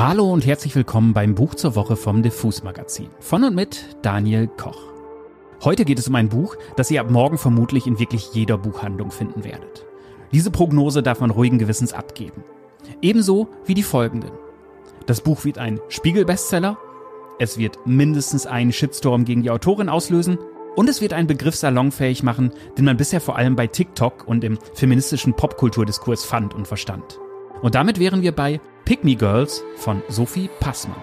Hallo und herzlich willkommen beim Buch zur Woche vom Diffus Magazin. Von und mit Daniel Koch. Heute geht es um ein Buch, das ihr ab morgen vermutlich in wirklich jeder Buchhandlung finden werdet. Diese Prognose darf man ruhigen Gewissens abgeben. Ebenso wie die folgenden. Das Buch wird ein Spiegel-Bestseller, es wird mindestens einen Shitstorm gegen die Autorin auslösen und es wird einen Begriff salonfähig machen, den man bisher vor allem bei TikTok und im feministischen Popkulturdiskurs fand und verstand. Und damit wären wir bei Pick Girls von Sophie Passmann.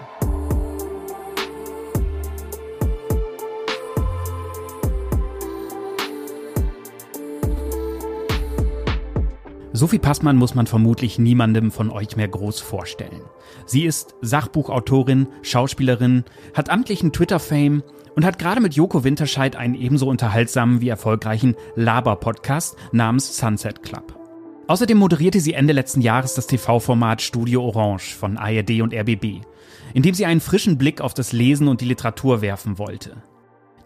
Sophie Passmann muss man vermutlich niemandem von euch mehr groß vorstellen. Sie ist Sachbuchautorin, Schauspielerin, hat amtlichen Twitter-Fame und hat gerade mit Joko Winterscheid einen ebenso unterhaltsamen wie erfolgreichen Laber-Podcast namens Sunset Club. Außerdem moderierte sie Ende letzten Jahres das TV-Format Studio Orange von ARD und RBB, in dem sie einen frischen Blick auf das Lesen und die Literatur werfen wollte.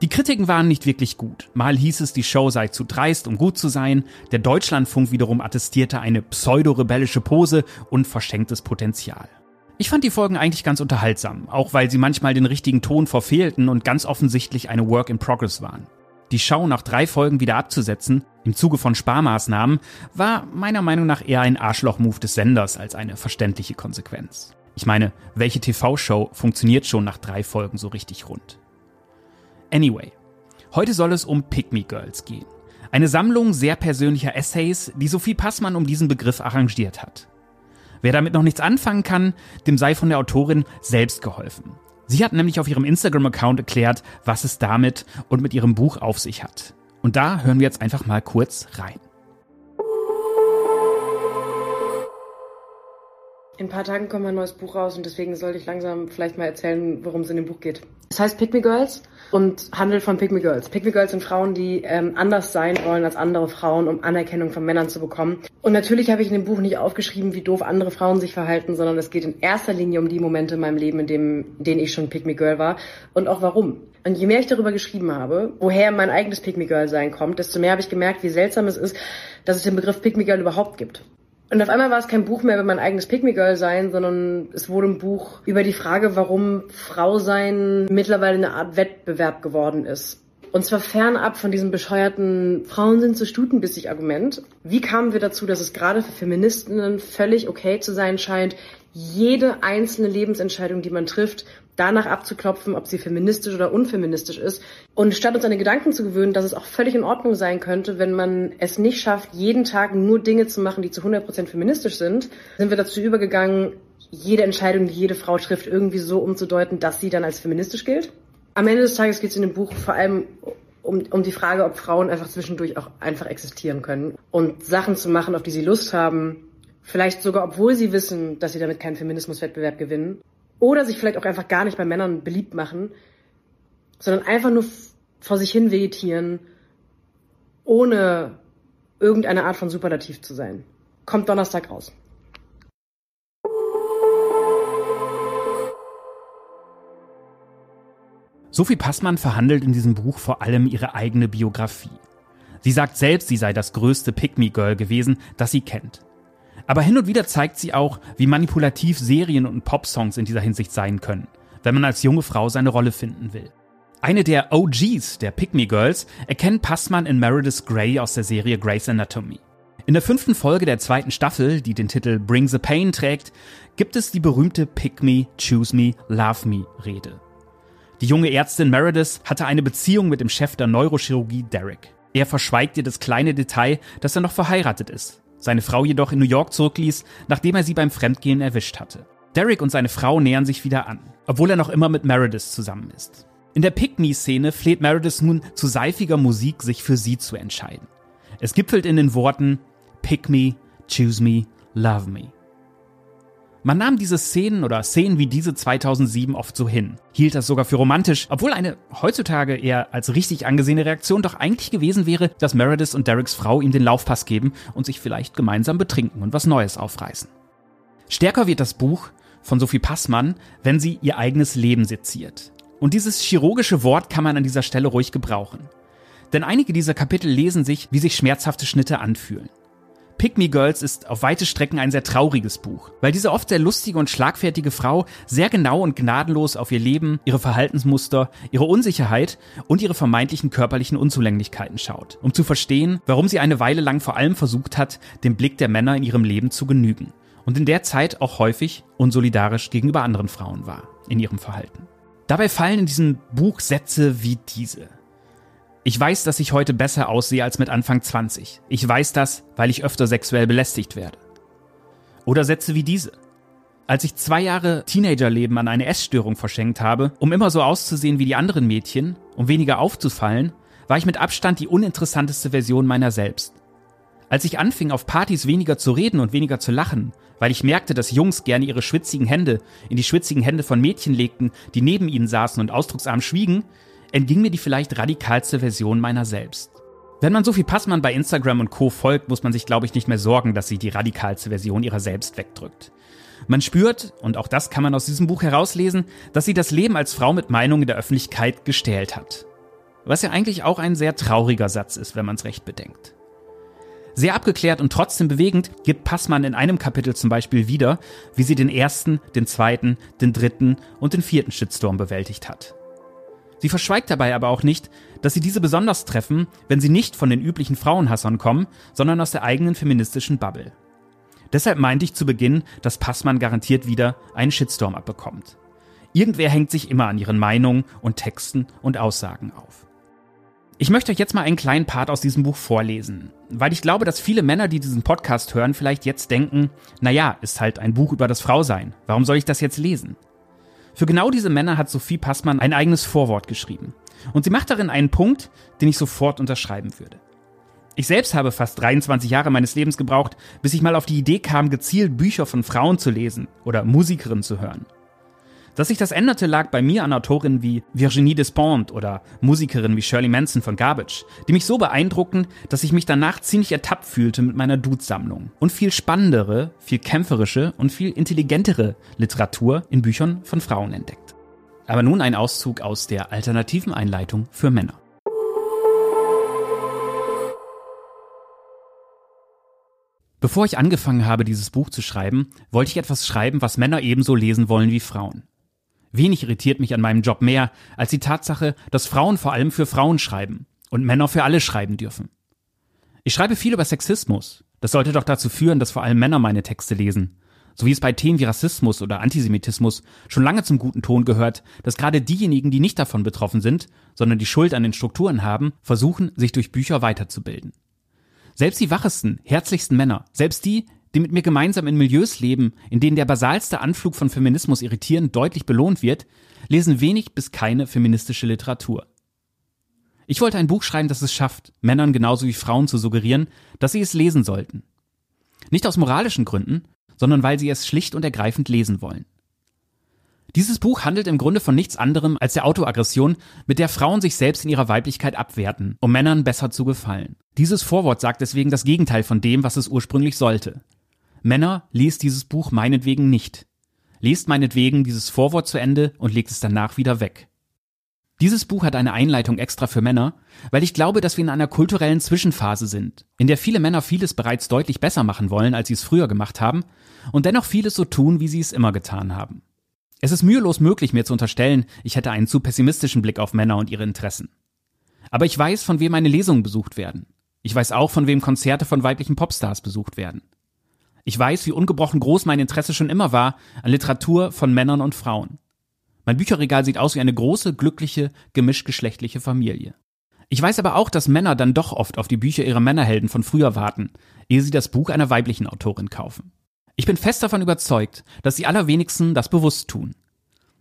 Die Kritiken waren nicht wirklich gut. Mal hieß es, die Show sei zu dreist, um gut zu sein. Der Deutschlandfunk wiederum attestierte eine pseudo-rebellische Pose und verschenktes Potenzial. Ich fand die Folgen eigentlich ganz unterhaltsam, auch weil sie manchmal den richtigen Ton verfehlten und ganz offensichtlich eine Work in Progress waren. Die Show nach drei Folgen wieder abzusetzen, im Zuge von Sparmaßnahmen, war meiner Meinung nach eher ein Arschloch-Move des Senders als eine verständliche Konsequenz. Ich meine, welche TV-Show funktioniert schon nach drei Folgen so richtig rund? Anyway, heute soll es um Pick Girls gehen. Eine Sammlung sehr persönlicher Essays, die Sophie Passmann um diesen Begriff arrangiert hat. Wer damit noch nichts anfangen kann, dem sei von der Autorin selbst geholfen. Sie hat nämlich auf ihrem Instagram-Account erklärt, was es damit und mit ihrem Buch auf sich hat. Und da hören wir jetzt einfach mal kurz rein. In ein paar Tagen kommt mein neues Buch raus und deswegen sollte ich langsam vielleicht mal erzählen, worum es in dem Buch geht. Es heißt Pick Me Girls und handelt von Pick Me Girls. Pick Me Girls sind Frauen, die ähm, anders sein wollen als andere Frauen, um Anerkennung von Männern zu bekommen. Und natürlich habe ich in dem Buch nicht aufgeschrieben, wie doof andere Frauen sich verhalten, sondern es geht in erster Linie um die Momente in meinem Leben, in, dem, denen ich schon Pick Me Girl war und auch warum. Und je mehr ich darüber geschrieben habe, woher mein eigenes Pick Me Girl sein kommt, desto mehr habe ich gemerkt, wie seltsam es ist, dass es den Begriff Pick Me Girl überhaupt gibt. Und auf einmal war es kein Buch mehr über mein eigenes Pick Girl sein, sondern es wurde ein Buch über die Frage, warum Frau sein mittlerweile eine Art Wettbewerb geworden ist. Und zwar fernab von diesem bescheuerten Frauen sind so stutenbissig Argument. Wie kamen wir dazu, dass es gerade für Feministinnen völlig okay zu sein scheint, jede einzelne Lebensentscheidung, die man trifft, danach abzuklopfen, ob sie feministisch oder unfeministisch ist. Und statt uns an den Gedanken zu gewöhnen, dass es auch völlig in Ordnung sein könnte, wenn man es nicht schafft, jeden Tag nur Dinge zu machen, die zu 100% feministisch sind, sind wir dazu übergegangen, jede Entscheidung, die jede Frau trifft, irgendwie so umzudeuten, dass sie dann als feministisch gilt. Am Ende des Tages geht es in dem Buch vor allem um, um die Frage, ob Frauen einfach zwischendurch auch einfach existieren können und Sachen zu machen, auf die sie Lust haben, Vielleicht sogar, obwohl sie wissen, dass sie damit keinen Feminismuswettbewerb gewinnen. Oder sich vielleicht auch einfach gar nicht bei Männern beliebt machen, sondern einfach nur vor sich hin vegetieren, ohne irgendeine Art von Superlativ zu sein. Kommt Donnerstag raus. Sophie Passmann verhandelt in diesem Buch vor allem ihre eigene Biografie. Sie sagt selbst, sie sei das größte Pick-Me-Girl gewesen, das sie kennt. Aber hin und wieder zeigt sie auch, wie manipulativ Serien und Popsongs in dieser Hinsicht sein können, wenn man als junge Frau seine Rolle finden will. Eine der OGs der Me Girls erkennt Passmann in Meredith Grey aus der Serie Grey's Anatomy. In der fünften Folge der zweiten Staffel, die den Titel Bring the Pain trägt, gibt es die berühmte Pick Me, Choose Me, Love Me Rede. Die junge Ärztin Meredith hatte eine Beziehung mit dem Chef der Neurochirurgie Derek. Er verschweigt ihr das kleine Detail, dass er noch verheiratet ist seine Frau jedoch in New York zurückließ, nachdem er sie beim Fremdgehen erwischt hatte. Derek und seine Frau nähern sich wieder an, obwohl er noch immer mit Meredith zusammen ist. In der Pick-Me-Szene fleht Meredith nun zu seifiger Musik, sich für sie zu entscheiden. Es gipfelt in den Worten Pick me, choose me, love me. Man nahm diese Szenen oder Szenen wie diese 2007 oft so hin, hielt das sogar für romantisch, obwohl eine heutzutage eher als richtig angesehene Reaktion doch eigentlich gewesen wäre, dass Meredith und Dereks Frau ihm den Laufpass geben und sich vielleicht gemeinsam betrinken und was Neues aufreißen. Stärker wird das Buch von Sophie Passmann, wenn sie ihr eigenes Leben seziert. Und dieses chirurgische Wort kann man an dieser Stelle ruhig gebrauchen. Denn einige dieser Kapitel lesen sich, wie sich schmerzhafte Schnitte anfühlen. Pick Me Girls ist auf weite Strecken ein sehr trauriges Buch, weil diese oft sehr lustige und schlagfertige Frau sehr genau und gnadenlos auf ihr Leben, ihre Verhaltensmuster, ihre Unsicherheit und ihre vermeintlichen körperlichen Unzulänglichkeiten schaut, um zu verstehen, warum sie eine Weile lang vor allem versucht hat, dem Blick der Männer in ihrem Leben zu genügen und in der Zeit auch häufig unsolidarisch gegenüber anderen Frauen war in ihrem Verhalten. Dabei fallen in diesem Buch Sätze wie diese. Ich weiß, dass ich heute besser aussehe als mit Anfang 20. Ich weiß das, weil ich öfter sexuell belästigt werde. Oder Sätze wie diese. Als ich zwei Jahre Teenagerleben an eine Essstörung verschenkt habe, um immer so auszusehen wie die anderen Mädchen, um weniger aufzufallen, war ich mit Abstand die uninteressanteste Version meiner selbst. Als ich anfing, auf Partys weniger zu reden und weniger zu lachen, weil ich merkte, dass Jungs gerne ihre schwitzigen Hände in die schwitzigen Hände von Mädchen legten, die neben ihnen saßen und ausdrucksarm schwiegen, entging mir die vielleicht radikalste Version meiner selbst. Wenn man Sophie Passmann bei Instagram und Co. folgt, muss man sich, glaube ich, nicht mehr sorgen, dass sie die radikalste Version ihrer selbst wegdrückt. Man spürt, und auch das kann man aus diesem Buch herauslesen, dass sie das Leben als Frau mit Meinung in der Öffentlichkeit gestählt hat. Was ja eigentlich auch ein sehr trauriger Satz ist, wenn man es recht bedenkt. Sehr abgeklärt und trotzdem bewegend gibt Passmann in einem Kapitel zum Beispiel wieder, wie sie den ersten, den zweiten, den dritten und den vierten Shitstorm bewältigt hat. Sie verschweigt dabei aber auch nicht, dass sie diese besonders treffen, wenn sie nicht von den üblichen Frauenhassern kommen, sondern aus der eigenen feministischen Bubble. Deshalb meinte ich zu Beginn, dass Passmann garantiert wieder einen Shitstorm abbekommt. Irgendwer hängt sich immer an ihren Meinungen und Texten und Aussagen auf. Ich möchte euch jetzt mal einen kleinen Part aus diesem Buch vorlesen, weil ich glaube, dass viele Männer, die diesen Podcast hören, vielleicht jetzt denken, naja, ist halt ein Buch über das Frausein. Warum soll ich das jetzt lesen? Für genau diese Männer hat Sophie Passmann ein eigenes Vorwort geschrieben. Und sie macht darin einen Punkt, den ich sofort unterschreiben würde. Ich selbst habe fast 23 Jahre meines Lebens gebraucht, bis ich mal auf die Idee kam, gezielt Bücher von Frauen zu lesen oder Musikerinnen zu hören. Dass sich das änderte, lag bei mir an Autorinnen wie Virginie Despont oder Musikerinnen wie Shirley Manson von Garbage, die mich so beeindruckten, dass ich mich danach ziemlich ertappt fühlte mit meiner Dudes-Sammlung und viel spannendere, viel kämpferische und viel intelligentere Literatur in Büchern von Frauen entdeckt. Aber nun ein Auszug aus der alternativen Einleitung für Männer. Bevor ich angefangen habe, dieses Buch zu schreiben, wollte ich etwas schreiben, was Männer ebenso lesen wollen wie Frauen. Wenig irritiert mich an meinem Job mehr als die Tatsache, dass Frauen vor allem für Frauen schreiben und Männer für alle schreiben dürfen. Ich schreibe viel über Sexismus. Das sollte doch dazu führen, dass vor allem Männer meine Texte lesen. So wie es bei Themen wie Rassismus oder Antisemitismus schon lange zum guten Ton gehört, dass gerade diejenigen, die nicht davon betroffen sind, sondern die Schuld an den Strukturen haben, versuchen, sich durch Bücher weiterzubilden. Selbst die wachesten, herzlichsten Männer, selbst die, die mit mir gemeinsam in Milieus leben, in denen der basalste Anflug von Feminismus irritierend deutlich belohnt wird, lesen wenig bis keine feministische Literatur. Ich wollte ein Buch schreiben, das es schafft, Männern genauso wie Frauen zu suggerieren, dass sie es lesen sollten. Nicht aus moralischen Gründen, sondern weil sie es schlicht und ergreifend lesen wollen. Dieses Buch handelt im Grunde von nichts anderem als der Autoaggression, mit der Frauen sich selbst in ihrer Weiblichkeit abwerten, um Männern besser zu gefallen. Dieses Vorwort sagt deswegen das Gegenteil von dem, was es ursprünglich sollte. Männer, lest dieses Buch meinetwegen nicht. Lest meinetwegen dieses Vorwort zu Ende und legt es danach wieder weg. Dieses Buch hat eine Einleitung extra für Männer, weil ich glaube, dass wir in einer kulturellen Zwischenphase sind, in der viele Männer vieles bereits deutlich besser machen wollen, als sie es früher gemacht haben, und dennoch vieles so tun, wie sie es immer getan haben. Es ist mühelos möglich, mir zu unterstellen, ich hätte einen zu pessimistischen Blick auf Männer und ihre Interessen. Aber ich weiß, von wem meine Lesungen besucht werden. Ich weiß auch, von wem Konzerte von weiblichen Popstars besucht werden. Ich weiß, wie ungebrochen groß mein Interesse schon immer war an Literatur von Männern und Frauen. Mein Bücherregal sieht aus wie eine große, glückliche, gemischtgeschlechtliche Familie. Ich weiß aber auch, dass Männer dann doch oft auf die Bücher ihrer Männerhelden von früher warten, ehe sie das Buch einer weiblichen Autorin kaufen. Ich bin fest davon überzeugt, dass die allerwenigsten das bewusst tun.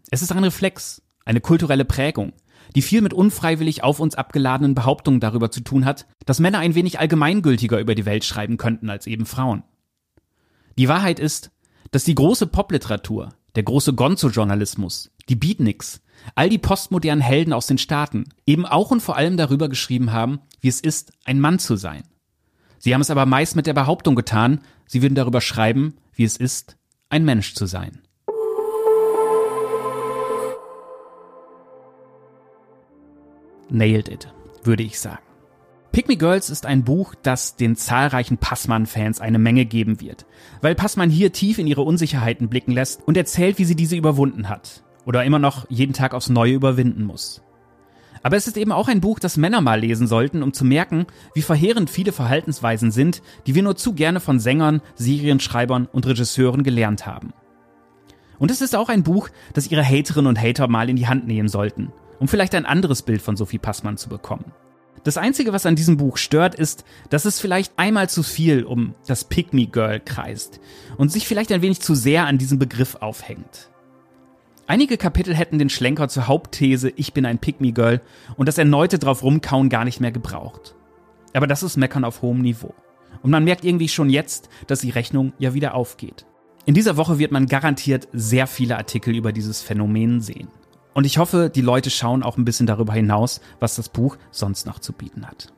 Es ist ein Reflex, eine kulturelle Prägung, die viel mit unfreiwillig auf uns abgeladenen Behauptungen darüber zu tun hat, dass Männer ein wenig allgemeingültiger über die Welt schreiben könnten als eben Frauen. Die Wahrheit ist, dass die große Popliteratur, der große Gonzo-Journalismus, die Beatniks, all die postmodernen Helden aus den Staaten eben auch und vor allem darüber geschrieben haben, wie es ist, ein Mann zu sein. Sie haben es aber meist mit der Behauptung getan, sie würden darüber schreiben, wie es ist, ein Mensch zu sein. Nailed it, würde ich sagen. Pick Me Girls ist ein Buch, das den zahlreichen Passmann-Fans eine Menge geben wird, weil Passmann hier tief in ihre Unsicherheiten blicken lässt und erzählt, wie sie diese überwunden hat oder immer noch jeden Tag aufs Neue überwinden muss. Aber es ist eben auch ein Buch, das Männer mal lesen sollten, um zu merken, wie verheerend viele Verhaltensweisen sind, die wir nur zu gerne von Sängern, Serienschreibern und Regisseuren gelernt haben. Und es ist auch ein Buch, das ihre Haterinnen und Hater mal in die Hand nehmen sollten, um vielleicht ein anderes Bild von Sophie Passmann zu bekommen. Das Einzige, was an diesem Buch stört, ist, dass es vielleicht einmal zu viel um das Pick-Me Girl kreist und sich vielleicht ein wenig zu sehr an diesem Begriff aufhängt. Einige Kapitel hätten den Schlenker zur Hauptthese Ich bin ein Pick-Me Girl und das erneute drauf rumkauen gar nicht mehr gebraucht. Aber das ist Meckern auf hohem Niveau. Und man merkt irgendwie schon jetzt, dass die Rechnung ja wieder aufgeht. In dieser Woche wird man garantiert sehr viele Artikel über dieses Phänomen sehen. Und ich hoffe, die Leute schauen auch ein bisschen darüber hinaus, was das Buch sonst noch zu bieten hat.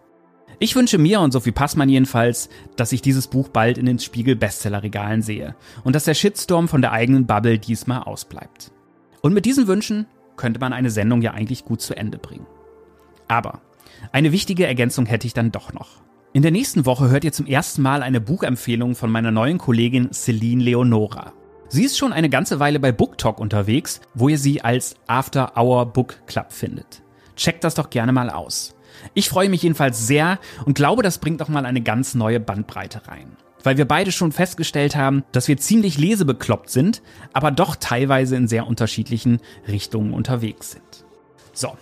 Ich wünsche mir und Sophie Passmann jedenfalls, dass ich dieses Buch bald in den Spiegel Bestsellerregalen sehe und dass der Shitstorm von der eigenen Bubble diesmal ausbleibt. Und mit diesen Wünschen könnte man eine Sendung ja eigentlich gut zu Ende bringen. Aber eine wichtige Ergänzung hätte ich dann doch noch. In der nächsten Woche hört ihr zum ersten Mal eine Buchempfehlung von meiner neuen Kollegin Celine Leonora. Sie ist schon eine ganze Weile bei BookTok unterwegs, wo ihr sie als After Hour Book Club findet. Checkt das doch gerne mal aus. Ich freue mich jedenfalls sehr und glaube, das bringt doch mal eine ganz neue Bandbreite rein. Weil wir beide schon festgestellt haben, dass wir ziemlich lesebekloppt sind, aber doch teilweise in sehr unterschiedlichen Richtungen unterwegs sind. So,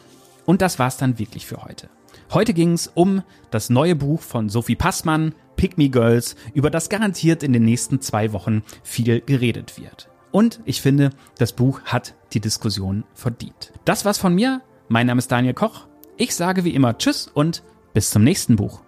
und das war's dann wirklich für heute. Heute ging's um das neue Buch von Sophie Passmann, Pick Me Girls, über das garantiert in den nächsten zwei Wochen viel geredet wird. Und ich finde, das Buch hat die Diskussion verdient. Das war's von mir. Mein Name ist Daniel Koch. Ich sage wie immer Tschüss und bis zum nächsten Buch.